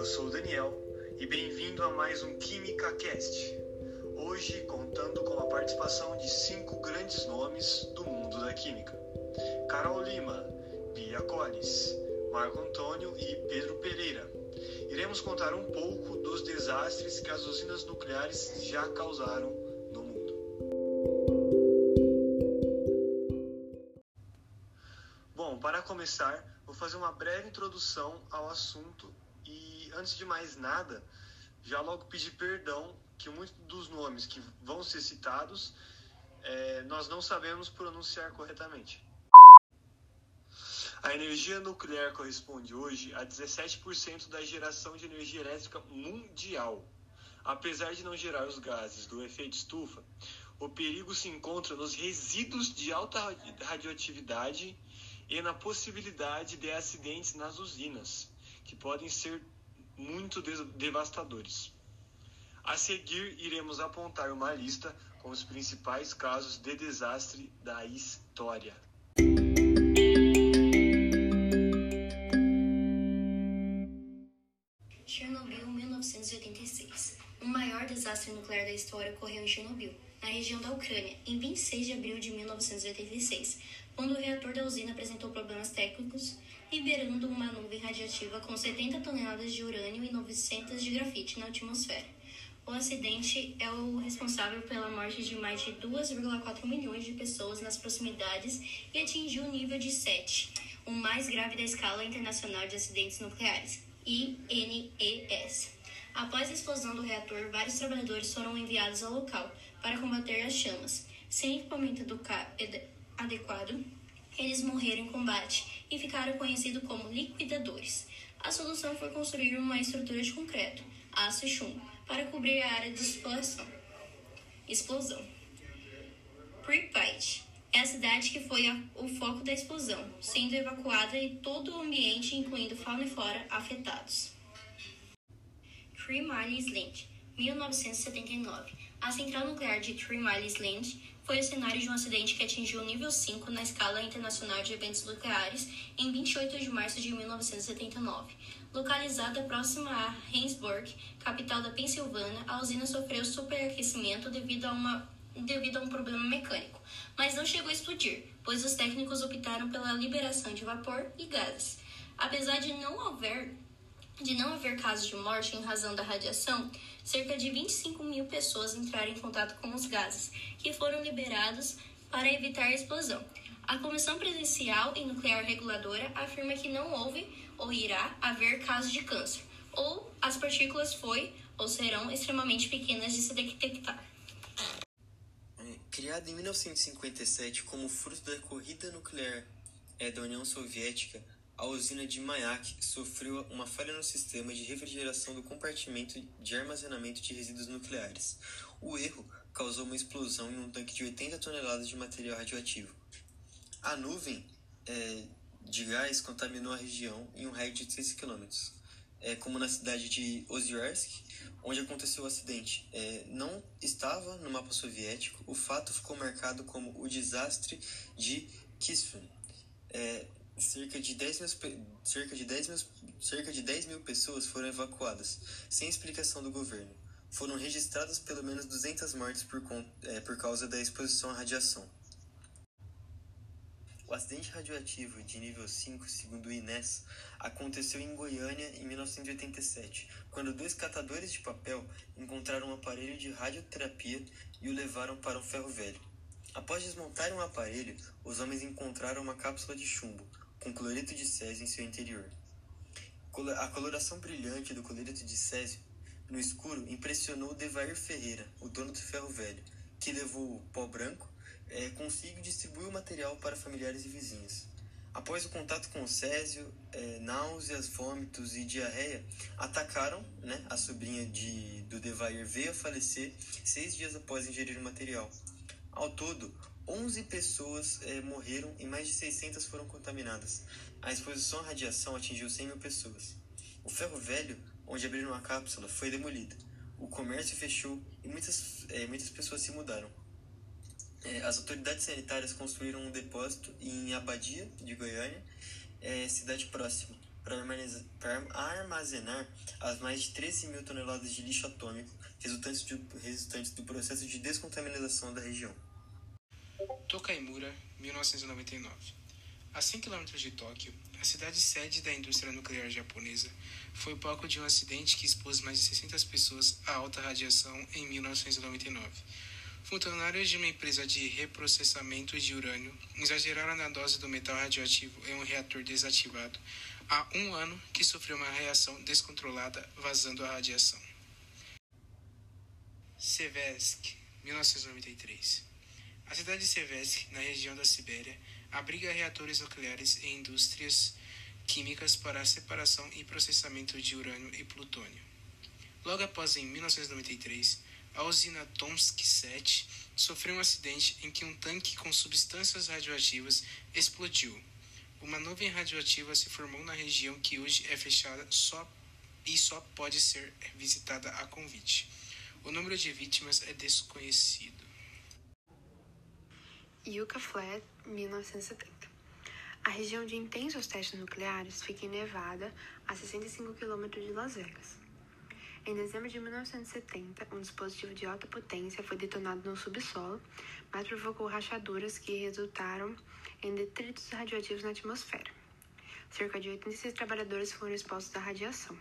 Eu sou o Daniel e bem-vindo a mais um Química Cast. Hoje contando com a participação de cinco grandes nomes do mundo da química: Carol Lima, Bia Colles, Marco Antônio e Pedro Pereira. Iremos contar um pouco dos desastres que as usinas nucleares já causaram no mundo. Bom, para começar, vou fazer uma breve introdução ao assunto e, antes de mais nada, já logo pedir perdão que muitos dos nomes que vão ser citados é, nós não sabemos pronunciar corretamente. A energia nuclear corresponde hoje a 17% da geração de energia elétrica mundial. Apesar de não gerar os gases do efeito estufa, o perigo se encontra nos resíduos de alta radioatividade e na possibilidade de acidentes nas usinas, que podem ser muito devastadores. A seguir, iremos apontar uma lista com os principais casos de desastre da história. Chernobyl, 1986. O maior desastre nuclear da história ocorreu em Chernobyl, na região da Ucrânia, em 26 de abril de 1986, quando o reator da usina apresentou problemas técnicos, liberando uma nuvem radiativa com 70 toneladas de urânio e 900 de grafite na atmosfera. O acidente é o responsável pela morte de mais de 2,4 milhões de pessoas nas proximidades e atingiu o nível de 7, o mais grave da escala internacional de acidentes nucleares, INES. Após a explosão do reator, vários trabalhadores foram enviados ao local para combater as chamas. Sem equipamento adequado, eles morreram em combate e ficaram conhecidos como liquidadores. A solução foi construir uma estrutura de concreto, aço e chumbo, para cobrir a área de explosão. explosão. Pripyat é a cidade que foi a, o foco da explosão, sendo evacuada e todo o ambiente, incluindo fauna e flora, afetados. Three Mile Island, 1979. A central nuclear de Three Mile Island foi o cenário de um acidente que atingiu o nível 5 na escala internacional de eventos nucleares em 28 de março de 1979. Localizada próxima a Harrisburg, capital da Pensilvânia, a usina sofreu superaquecimento devido a, uma, devido a um problema mecânico, mas não chegou a explodir, pois os técnicos optaram pela liberação de vapor e gases. Apesar de não haver de não haver casos de morte em razão da radiação, cerca de 25 mil pessoas entraram em contato com os gases, que foram liberados para evitar a explosão. A Comissão Presidencial e Nuclear Reguladora afirma que não houve ou irá haver casos de câncer, ou as partículas foi ou serão extremamente pequenas de se detectar. Criada em 1957 como fruto da corrida nuclear é, da União Soviética, a usina de Mayak sofreu uma falha no sistema de refrigeração do compartimento de armazenamento de resíduos nucleares. O erro causou uma explosão em um tanque de 80 toneladas de material radioativo. A nuvem é, de gás contaminou a região em um raio de 6 km, é, como na cidade de Ozyorsk, onde aconteceu o acidente. É, não estava no mapa soviético, o fato ficou marcado como o desastre de Kisfin. É, cerca de 10 mil, cerca de 10 mil, cerca de 10 mil pessoas foram evacuadas, sem explicação do governo. Foram registradas pelo menos 200 mortes por, é, por causa da exposição à radiação. O acidente radioativo de nível 5, segundo o INES, aconteceu em Goiânia em 1987, quando dois catadores de papel encontraram um aparelho de radioterapia e o levaram para um ferro velho. Após desmontarem o aparelho, os homens encontraram uma cápsula de chumbo, com cloreto de césio em seu interior. A coloração brilhante do cloreto de césio no escuro impressionou Devair Ferreira, o dono do ferro velho, que levou o pó branco é, consigo distribuir o material para familiares e vizinhos. Após o contato com o césio, é, náuseas, vômitos e diarreia atacaram né, a sobrinha de, do Devair veio a falecer seis dias após ingerir o material. Ao todo, 11 pessoas é, morreram e mais de 600 foram contaminadas. A exposição à radiação atingiu 100 mil pessoas. O ferro velho, onde abriram a cápsula, foi demolido. O comércio fechou e muitas, é, muitas pessoas se mudaram. É, as autoridades sanitárias construíram um depósito em Abadia, de Goiânia, cidade próxima. para armazenar as mais de 13 mil toneladas de lixo atômico resultantes, de, resultantes do processo de descontaminação da região. Tokaimura, 1999. A 100 km de Tóquio, a cidade sede da indústria nuclear japonesa foi palco de um acidente que expôs mais de 600 pessoas à alta radiação em 1999. Funcionários de uma empresa de reprocessamento de urânio exageraram na dose do metal radioativo em um reator desativado há um ano que sofreu uma reação descontrolada vazando a radiação. Seversk, 1993. A cidade de Seversk, na região da Sibéria, abriga reatores nucleares e indústrias químicas para a separação e processamento de urânio e plutônio. Logo após, em 1993, a usina Tomsk 7 sofreu um acidente em que um tanque com substâncias radioativas explodiu. Uma nuvem radioativa se formou na região que hoje é fechada só e só pode ser visitada a convite. O número de vítimas é desconhecido. Yucca Flat, 1970. A região de intensos testes nucleares fica em Nevada, a 65 km de Las Vegas. Em dezembro de 1970, um dispositivo de alta potência foi detonado no subsolo, mas provocou rachaduras que resultaram em detritos radioativos na atmosfera. Cerca de 86 trabalhadores foram expostos à radiação.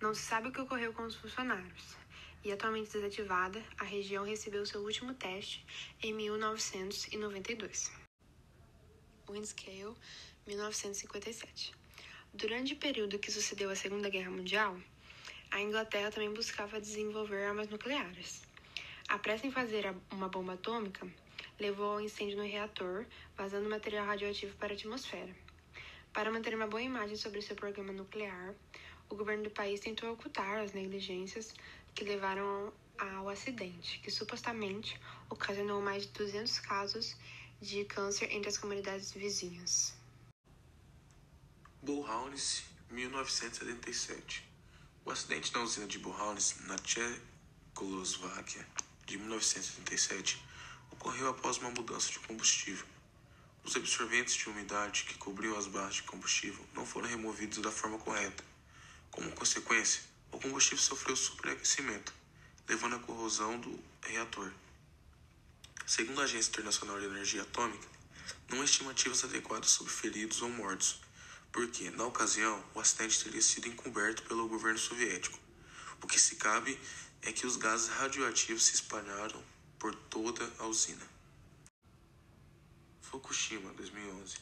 Não se sabe o que ocorreu com os funcionários, e atualmente desativada, a região recebeu seu último teste em 1992. Windscale, 1957. Durante o período que sucedeu a Segunda Guerra Mundial, a Inglaterra também buscava desenvolver armas nucleares. A pressa em fazer uma bomba atômica levou ao incêndio no reator, vazando material radioativo para a atmosfera. Para manter uma boa imagem sobre seu programa nuclear, o governo do país tentou ocultar as negligências que levaram ao acidente, que supostamente ocasionou mais de 200 casos de câncer entre as comunidades vizinhas. Bullhounds, 1977 o acidente na usina de Buhaunis, na Tchecoslováquia, de 1977, ocorreu após uma mudança de combustível. Os absorventes de umidade que cobriam as barras de combustível não foram removidos da forma correta. Como consequência, o combustível sofreu superaquecimento, levando à corrosão do reator. Segundo a Agência Internacional de Energia Atômica, não há estimativas adequadas sobre feridos ou mortos, porque, na ocasião, o acidente teria sido encoberto pelo governo soviético. O que se cabe é que os gases radioativos se espalharam por toda a usina. Fukushima, 2011.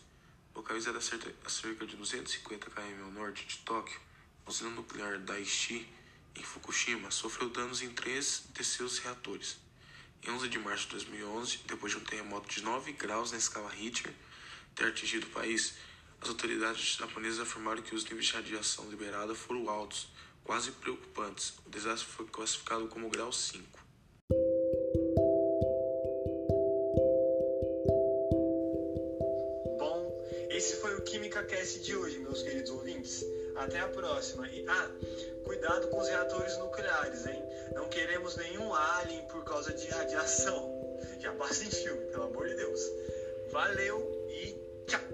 Localizada a cerca de 250 km ao norte de Tóquio, usina nuclear Daiichi, em Fukushima, sofreu danos em três de seus reatores. Em 11 de março de 2011, depois de um terremoto de 9 graus na escala Richter ter atingido o país, as autoridades japonesas afirmaram que os níveis de radiação liberada foram altos, quase preocupantes. O desastre foi classificado como grau 5. Até a próxima. E, ah, cuidado com os reatores nucleares, hein? Não queremos nenhum alien por causa de radiação. Já passa em filme, pelo amor de Deus. Valeu e tchau!